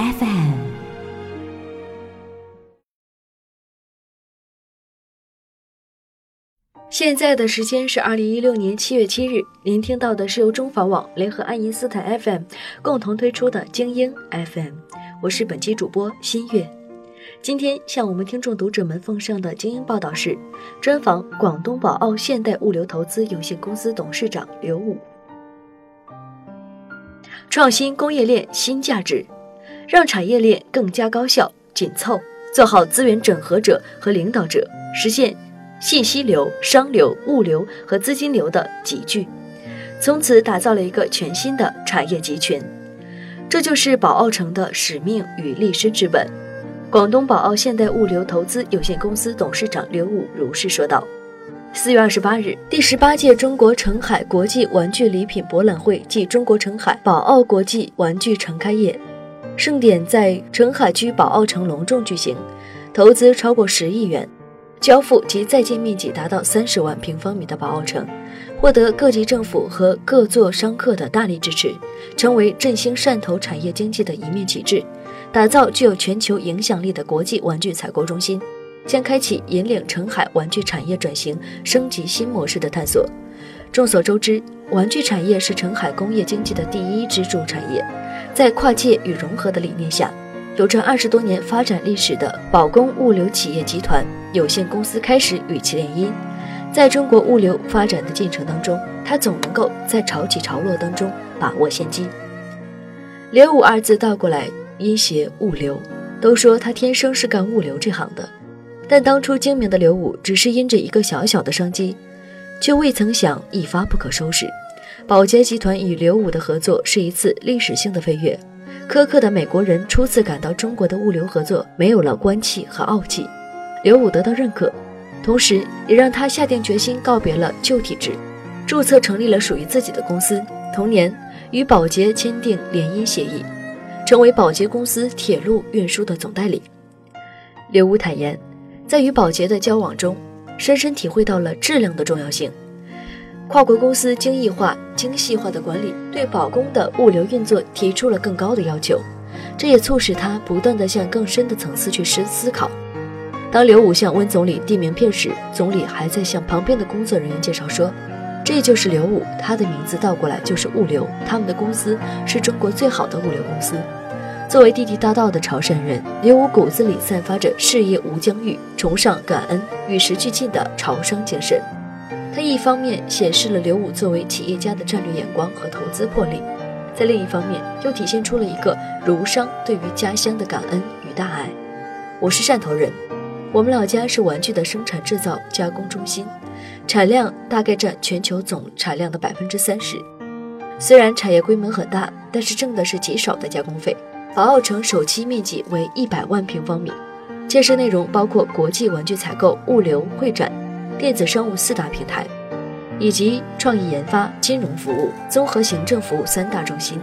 FM》。现在的时间是二零一六年七月七日，您听到的是由中房网联合爱因斯坦 FM 共同推出的精英 FM，我是本期主播新月。今天向我们听众读者们奉上的精英报道是专访广东宝奥现代物流投资有限公司董事长刘武。创新供应链新价值，让产业链更加高效紧凑，做好资源整合者和领导者，实现信息流、商流、物流和资金流的集聚，从此打造了一个全新的产业集群。这就是宝奥城的使命与立身之本。广东宝奥现代物流投资有限公司董事长刘武如是说道。四月二十八日，第十八届中国澄海国际玩具礼品博览会暨中国澄海宝奥国际玩具城开业，盛典在澄海区宝奥城隆重举行，投资超过十亿元。交付及在建面积达到三十万平方米的宝奥城，获得各级政府和各座商客的大力支持，成为振兴汕头产业经济的一面旗帜，打造具有全球影响力的国际玩具采购中心，将开启引领澄海玩具产业转型升级新模式的探索。众所周知，玩具产业是澄海工业经济的第一支柱产业，在跨界与融合的理念下。有着二十多年发展历史的宝工物流企业集团有限公司开始与其联姻，在中国物流发展的进程当中，它总能够在潮起潮落当中把握先机。刘武二字倒过来音谐物流，都说他天生是干物流这行的，但当初精明的刘武只是因着一个小小的商机，却未曾想一发不可收拾。宝洁集团与刘武的合作是一次历史性的飞跃。苛刻的美国人初次感到中国的物流合作没有了官气和傲气，刘武得到认可，同时也让他下定决心告别了旧体制，注册成立了属于自己的公司。同年与宝洁签订联姻协议，成为宝洁公司铁路运输的总代理。刘武坦言，在与宝洁的交往中，深深体会到了质量的重要性。跨国公司精益化、精细化的管理，对保工的物流运作提出了更高的要求，这也促使他不断地向更深的层次去深思考。当刘武向温总理递名片时，总理还在向旁边的工作人员介绍说：“这就是刘武，他的名字倒过来就是物流，他们的公司是中国最好的物流公司。”作为地地道道的潮汕人，刘武骨子里散发着事业无疆域、崇尚感恩、与时俱进的潮商精神。他一方面显示了刘武作为企业家的战略眼光和投资魄力，在另一方面又体现出了一个儒商对于家乡的感恩与大爱。我是汕头人，我们老家是玩具的生产制造加工中心，产量大概占全球总产量的百分之三十。虽然产业规模很大，但是挣的是极少的加工费。宝奥城首期面积为一百万平方米，建设内容包括国际玩具采购、物流、会展。电子商务四大平台，以及创意研发、金融服务、综合行政服务三大中心。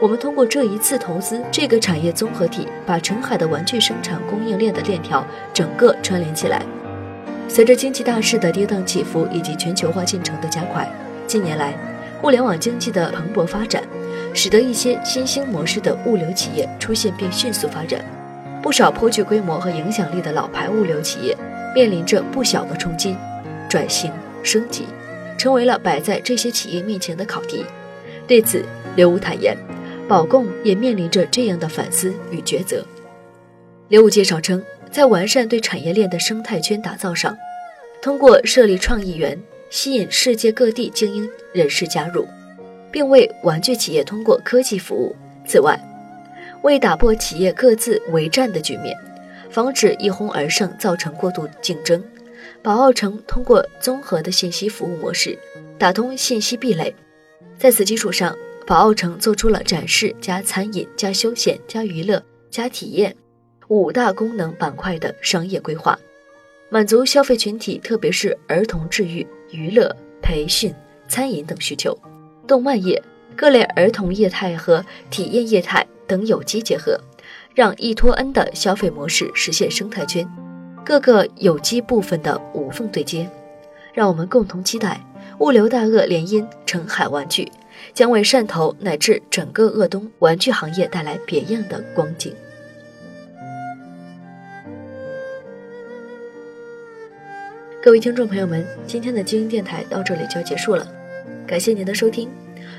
我们通过这一次投资，这个产业综合体把澄海的玩具生产供应链的链条整个串联起来。随着经济大势的跌宕起伏以及全球化进程的加快，近年来互联网经济的蓬勃发展，使得一些新兴模式的物流企业出现并迅速发展。不少颇具规模和影响力的老牌物流企业面临着不小的冲击。转型升级，成为了摆在这些企业面前的考题。对此，刘武坦言，宝供也面临着这样的反思与抉择。刘武介绍称，在完善对产业链的生态圈打造上，通过设立创意园，吸引世界各地精英人士加入，并为玩具企业通过科技服务。此外，为打破企业各自为战的局面，防止一哄而上造成过度竞争。宝奥城通过综合的信息服务模式，打通信息壁垒。在此基础上，宝奥城做出了展示加餐饮加休闲加娱乐加体验五大功能板块的商业规划，满足消费群体，特别是儿童治愈、娱乐、培训、餐饮等需求。动漫业各类儿童业态和体验业态等有机结合，让易托恩的消费模式实现生态圈，各个有机部分的无缝对接。让我们共同期待物流大鳄联姻澄海玩具。将为汕头乃至整个鄂东玩具行业带来别样的光景。各位听众朋友们，今天的精英电台到这里就要结束了，感谢您的收听。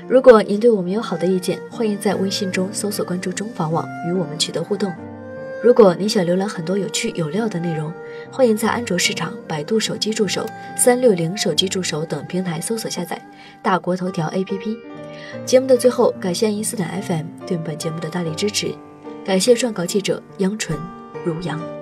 如果您对我们有好的意见，欢迎在微信中搜索关注中房网与我们取得互动。如果你想浏览很多有趣有料的内容，欢迎在安卓市场、百度手机助手、三六零手机助手等平台搜索下载大国头条 APP。节目的最后，感谢爱因斯坦 FM 对本节目的大力支持，感谢撰稿记者杨纯如阳。